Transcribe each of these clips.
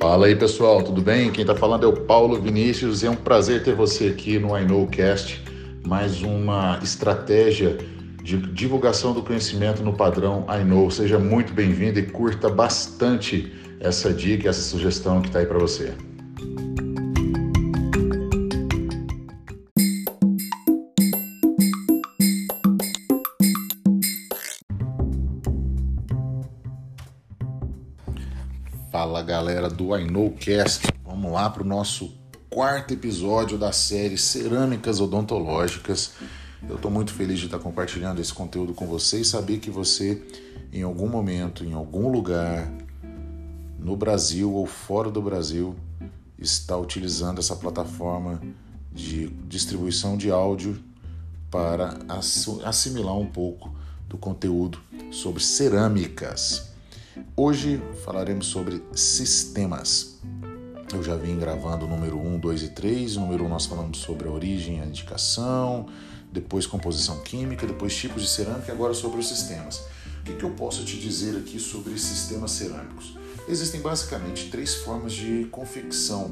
Fala aí pessoal, tudo bem? Quem está falando é o Paulo Vinícius e é um prazer ter você aqui no I Cast, mais uma estratégia de divulgação do conhecimento no padrão I. Seja muito bem-vindo e curta bastante essa dica, essa sugestão que está aí para você. Fala galera do I Know Cast, vamos lá para o nosso quarto episódio da série Cerâmicas Odontológicas. Eu estou muito feliz de estar compartilhando esse conteúdo com você e saber que você, em algum momento, em algum lugar, no Brasil ou fora do Brasil, está utilizando essa plataforma de distribuição de áudio para assimilar um pouco do conteúdo sobre cerâmicas. Hoje falaremos sobre sistemas. Eu já vim gravando o número 1, 2 e 3. O número 1 nós falamos sobre a origem, a indicação, depois composição química, depois tipos de cerâmica e agora sobre os sistemas. O que, que eu posso te dizer aqui sobre sistemas cerâmicos? Existem basicamente três formas de confecção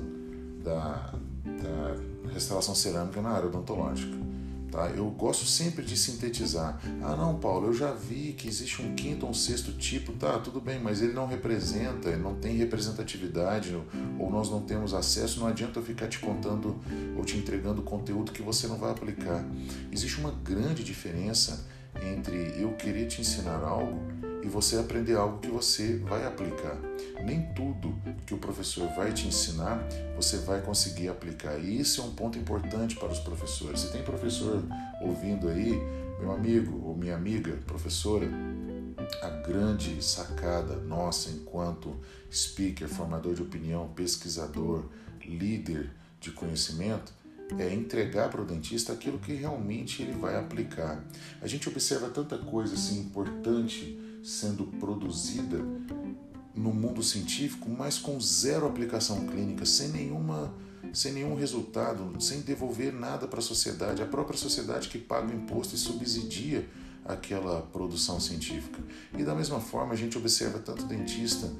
da, da restauração cerâmica na área odontológica. Tá? Eu gosto sempre de sintetizar. Ah, não, Paulo, eu já vi que existe um quinto ou um sexto tipo, tá, tudo bem, mas ele não representa, ele não tem representatividade, ou nós não temos acesso, não adianta eu ficar te contando ou te entregando conteúdo que você não vai aplicar. Existe uma grande diferença entre eu querer te ensinar algo e você aprender algo que você vai aplicar. Nem tudo que o professor vai te ensinar você vai conseguir aplicar. E isso é um ponto importante para os professores. Se tem professor ouvindo aí, meu amigo ou minha amiga, professora, a grande sacada nossa enquanto speaker, formador de opinião, pesquisador, líder de conhecimento é entregar para o dentista aquilo que realmente ele vai aplicar. A gente observa tanta coisa assim importante sendo produzida no mundo científico, mas com zero aplicação clínica, sem nenhuma sem nenhum resultado, sem devolver nada para a sociedade, a própria sociedade que paga o imposto e subsidia aquela produção científica. E da mesma forma, a gente observa tanto dentista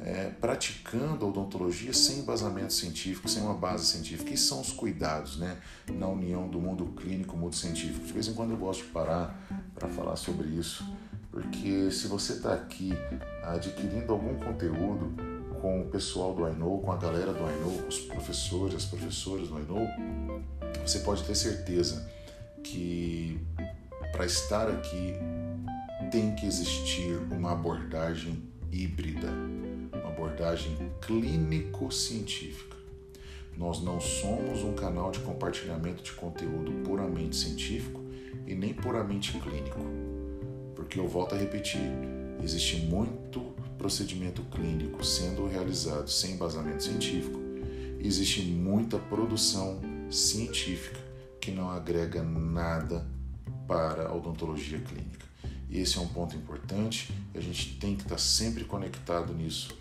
é, praticando a odontologia sem embasamento científico, sem uma base científica. E são os cuidados né, na união do mundo clínico e mundo científico. De vez em quando eu gosto de parar para falar sobre isso porque se você está aqui adquirindo algum conteúdo com o pessoal do I com a galera do I com os professores, as professoras do I você pode ter certeza que para estar aqui tem que existir uma abordagem híbrida, uma abordagem clínico-científica. Nós não somos um canal de compartilhamento de conteúdo puramente científico e nem puramente clínico porque eu volto a repetir, existe muito procedimento clínico sendo realizado sem embasamento científico, existe muita produção científica que não agrega nada para a odontologia clínica. E esse é um ponto importante, a gente tem que estar sempre conectado nisso,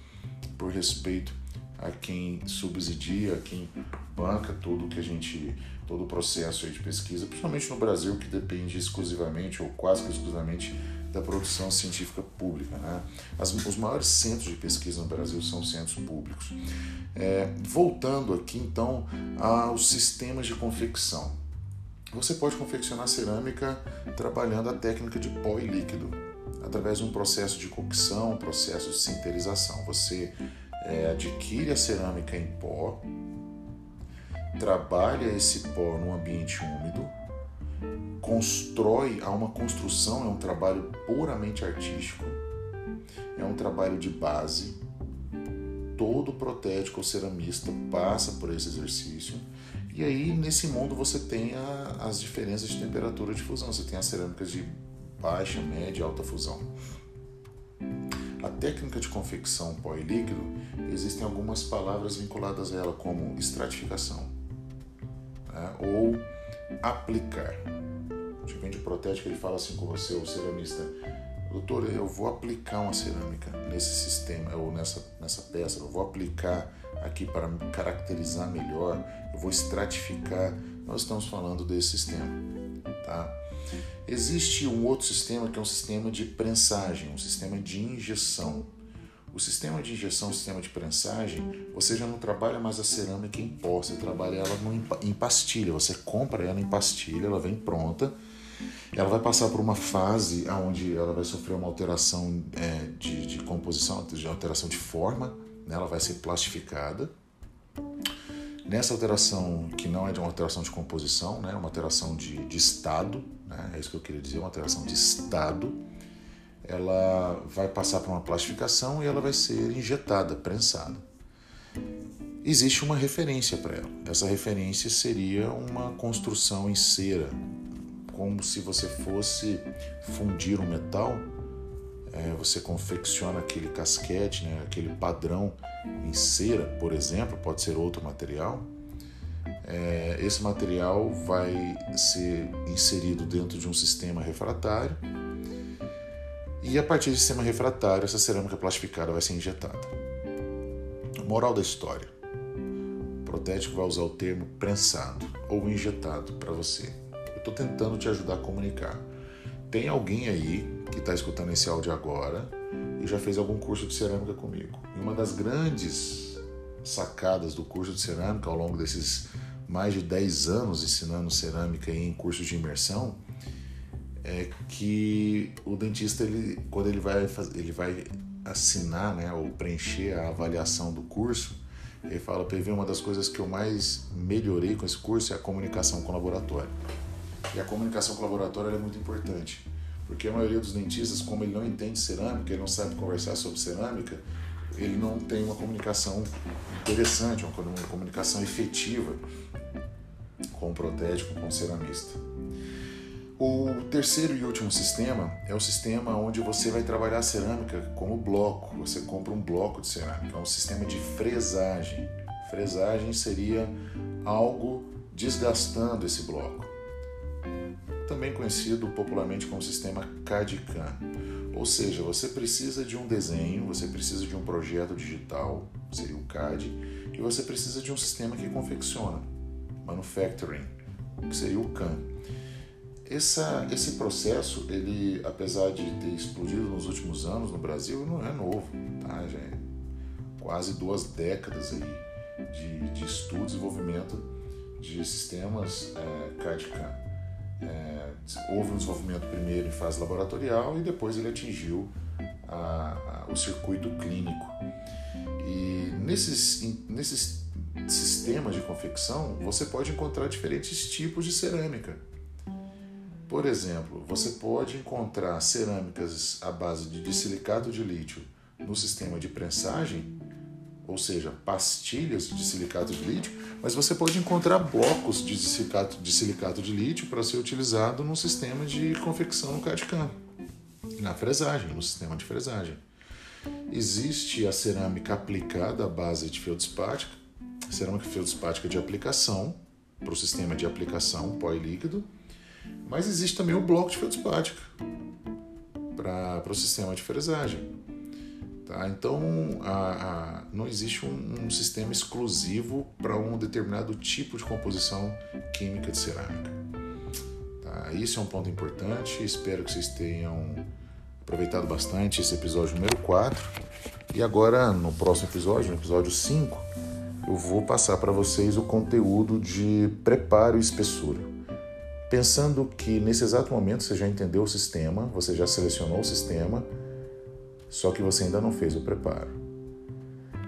por respeito a quem subsidia, a quem banca tudo que a gente, todo o processo de pesquisa, principalmente no Brasil, que depende exclusivamente ou quase exclusivamente da produção científica pública. Né? As, os maiores centros de pesquisa no Brasil são centros públicos. É, voltando aqui então aos sistemas de confecção. Você pode confeccionar cerâmica trabalhando a técnica de pó e líquido, através de um processo de cocção, um processo de sinterização. Você é, adquire a cerâmica em pó, trabalha esse pó num ambiente úmido, constrói a uma construção, é um trabalho puramente artístico, é um trabalho de base. Todo protético ou ceramista passa por esse exercício. E aí, nesse mundo, você tem a, as diferenças de temperatura de fusão. Você tem as cerâmicas de baixa, média e alta fusão. A técnica de confecção pó e líquido, existem algumas palavras vinculadas a ela, como estratificação né? ou aplicar de vende protético, ele fala assim com você, o ceramista, doutor, eu vou aplicar uma cerâmica nesse sistema ou nessa, nessa peça, eu vou aplicar aqui para caracterizar melhor, eu vou estratificar. Nós estamos falando desse sistema, tá? Existe um outro sistema que é um sistema de prensagem, um sistema de injeção. O sistema de injeção, o sistema de prensagem, você já não trabalha mais a cerâmica em pó, você trabalha ela em pastilha. Você compra ela em pastilha, ela vem pronta. Ela vai passar por uma fase onde ela vai sofrer uma alteração é, de, de, composição, de alteração de forma, né? ela vai ser plastificada. Nessa alteração, que não é de uma alteração de composição, né? uma alteração de, de estado, né? é isso que eu queria dizer, uma alteração de estado, ela vai passar por uma plastificação e ela vai ser injetada, prensada. Existe uma referência para ela. Essa referência seria uma construção em cera, como se você fosse fundir um metal. É, você confecciona aquele casquete, né, aquele padrão em cera, por exemplo, pode ser outro material. É, esse material vai ser inserido dentro de um sistema refratário e a partir do sistema refratário, essa cerâmica plastificada vai ser injetada. Moral da história: o protético vai usar o termo prensado ou injetado para você. Estou tentando te ajudar a comunicar. Tem alguém aí que está escutando esse áudio agora e já fez algum curso de cerâmica comigo. E uma das grandes sacadas do curso de cerâmica ao longo desses mais de 10 anos ensinando cerâmica em cursos de imersão é que o dentista ele quando ele vai ele vai assinar, né, ou preencher a avaliação do curso, ele fala, PV, uma das coisas que eu mais melhorei com esse curso é a comunicação com o laboratório. E a comunicação com o laboratório é muito importante, porque a maioria dos dentistas, como ele não entende cerâmica, ele não sabe conversar sobre cerâmica, ele não tem uma comunicação interessante, uma comunicação efetiva com o protético, com o ceramista. O terceiro e último sistema é o sistema onde você vai trabalhar a cerâmica como bloco. Você compra um bloco de cerâmica, é um sistema de fresagem. Fresagem seria algo desgastando esse bloco, também conhecido popularmente como sistema CAD-CAM. Ou seja, você precisa de um desenho, você precisa de um projeto digital, seria o CAD, e você precisa de um sistema que confecciona, manufacturing, que seria o CAM. Essa, esse processo, ele, apesar de ter explodido nos últimos anos no Brasil, não é novo, tá? Já é quase duas décadas aí de, de estudo e desenvolvimento de sistemas é, CAD-CAM. É, houve um desenvolvimento primeiro em fase laboratorial e depois ele atingiu a, a, o circuito clínico. E nesses, nesses sistemas de confecção, você pode encontrar diferentes tipos de cerâmica. Por exemplo, você pode encontrar cerâmicas à base de silicato de lítio no sistema de prensagem, ou seja, pastilhas de silicato de lítio, mas você pode encontrar blocos de silicato de, silicato de lítio para ser utilizado no sistema de confecção no CAD-CAM, na fresagem, no sistema de fresagem. Existe a cerâmica aplicada à base de feldspática, cerâmica feldspática de aplicação, para o sistema de aplicação pó e líquido, mas existe também o bloco de feldspática para o sistema de fresagem. Tá? Então, a, a, não existe um, um sistema exclusivo para um determinado tipo de composição química de cerâmica. Tá? Isso é um ponto importante. Espero que vocês tenham aproveitado bastante esse episódio número 4. E agora, no próximo episódio, no episódio 5, eu vou passar para vocês o conteúdo de preparo e espessura. Pensando que nesse exato momento você já entendeu o sistema, você já selecionou o sistema, só que você ainda não fez o preparo.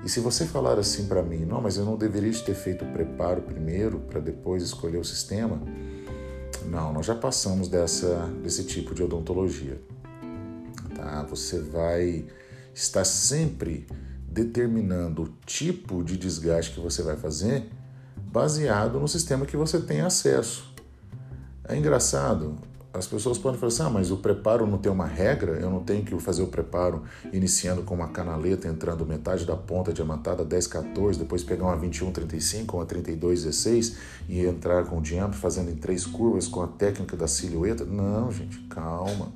E se você falar assim para mim, não, mas eu não deveria ter feito o preparo primeiro para depois escolher o sistema, não, nós já passamos dessa, desse tipo de odontologia. Tá? Você vai estar sempre determinando o tipo de desgaste que você vai fazer baseado no sistema que você tem acesso. É engraçado, as pessoas podem falar assim: ah, mas o preparo não tem uma regra, eu não tenho que fazer o preparo iniciando com uma canaleta, entrando metade da ponta diamantada 10, 14, depois pegar uma 21, 35, uma 32, 16 e entrar com o diâmetro fazendo em três curvas com a técnica da silhueta. Não, gente, calma,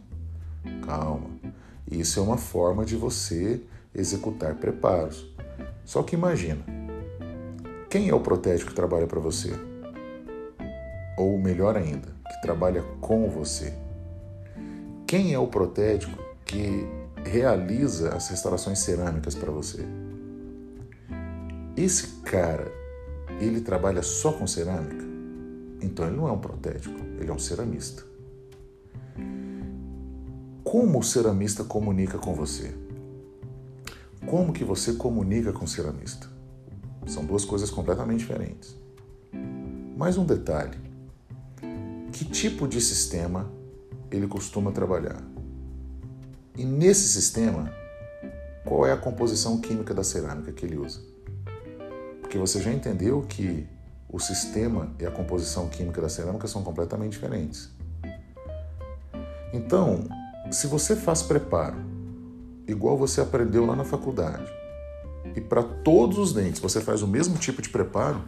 calma. Isso é uma forma de você executar preparos. Só que imagina, quem é o protético que trabalha para você? Ou melhor ainda, que trabalha com você. Quem é o protético que realiza as restaurações cerâmicas para você. Esse cara, ele trabalha só com cerâmica? Então ele não é um protético, ele é um ceramista. Como o ceramista comunica com você? Como que você comunica com o ceramista? São duas coisas completamente diferentes. Mais um detalhe. Que tipo de sistema ele costuma trabalhar? E nesse sistema, qual é a composição química da cerâmica que ele usa? Porque você já entendeu que o sistema e a composição química da cerâmica são completamente diferentes. Então, se você faz preparo igual você aprendeu lá na faculdade e para todos os dentes você faz o mesmo tipo de preparo,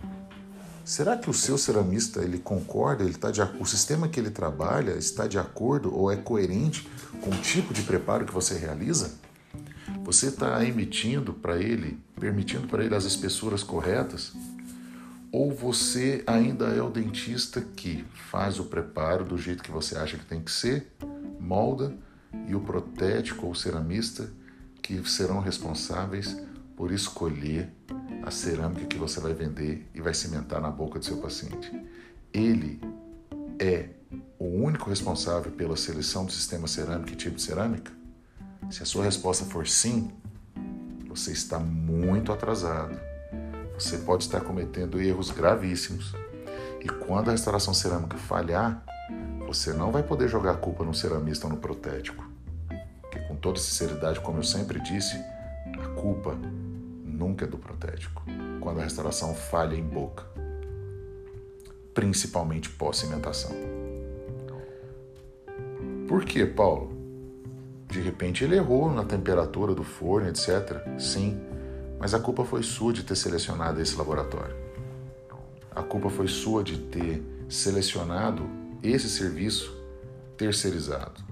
será que o seu ceramista ele concorda? Ele tá de, o sistema que ele trabalha está de acordo ou é coerente com o tipo de preparo que você realiza? Você está emitindo para ele, permitindo para ele as espessuras corretas? Ou você ainda é o dentista que faz o preparo do jeito que você acha que tem que ser, molda, e o protético ou ceramista que serão responsáveis por escolher a cerâmica que você vai vender e vai cimentar na boca do seu paciente. Ele é o único responsável pela seleção do sistema cerâmico e tipo de cerâmica? Se a sua resposta for sim, você está muito atrasado. Você pode estar cometendo erros gravíssimos. E quando a restauração cerâmica falhar, você não vai poder jogar a culpa no ceramista ou no protético. Porque, com toda sinceridade, como eu sempre disse, a culpa nunca é do protético. Quando a restauração falha em boca, principalmente pós-cimentação. Por que, Paulo? De repente ele errou na temperatura do forno, etc. Sim, mas a culpa foi sua de ter selecionado esse laboratório. A culpa foi sua de ter selecionado esse serviço terceirizado.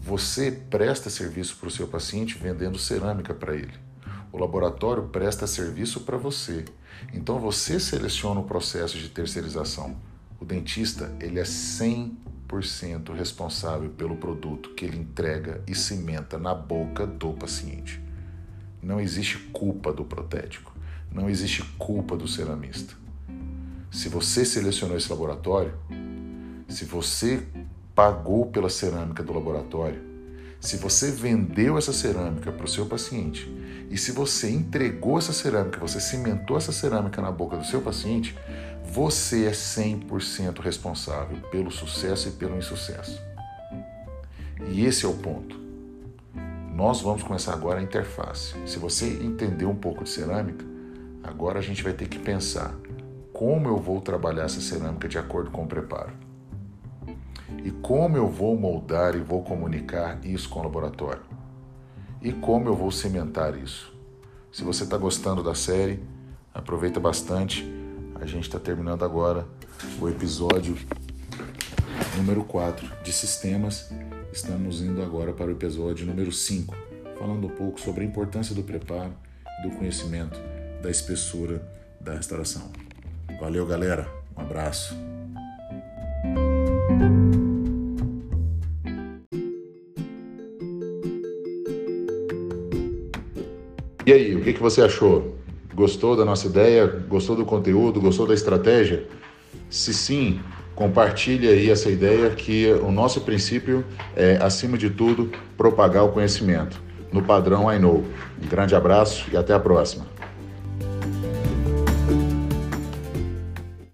Você presta serviço para o seu paciente vendendo cerâmica para ele. O laboratório presta serviço para você. Então você seleciona o processo de terceirização. O dentista, ele é 100 100% responsável pelo produto que ele entrega e cimenta na boca do paciente. Não existe culpa do protético, não existe culpa do ceramista. Se você selecionou esse laboratório, se você pagou pela cerâmica do laboratório, se você vendeu essa cerâmica para o seu paciente e se você entregou essa cerâmica, você cimentou essa cerâmica na boca do seu paciente, você é 100% responsável pelo sucesso e pelo insucesso. E esse é o ponto. Nós vamos começar agora a interface. Se você entendeu um pouco de cerâmica, agora a gente vai ter que pensar como eu vou trabalhar essa cerâmica de acordo com o preparo. E como eu vou moldar e vou comunicar isso com o laboratório. E como eu vou cimentar isso. Se você está gostando da série, aproveita bastante a gente está terminando agora o episódio número 4 de sistemas. Estamos indo agora para o episódio número 5, falando um pouco sobre a importância do preparo do conhecimento da espessura da restauração. Valeu, galera. Um abraço. E aí, o que, que você achou? Gostou da nossa ideia? Gostou do conteúdo? Gostou da estratégia? Se sim, compartilhe aí essa ideia que o nosso princípio é, acima de tudo, propagar o conhecimento no padrão I Know. Um grande abraço e até a próxima.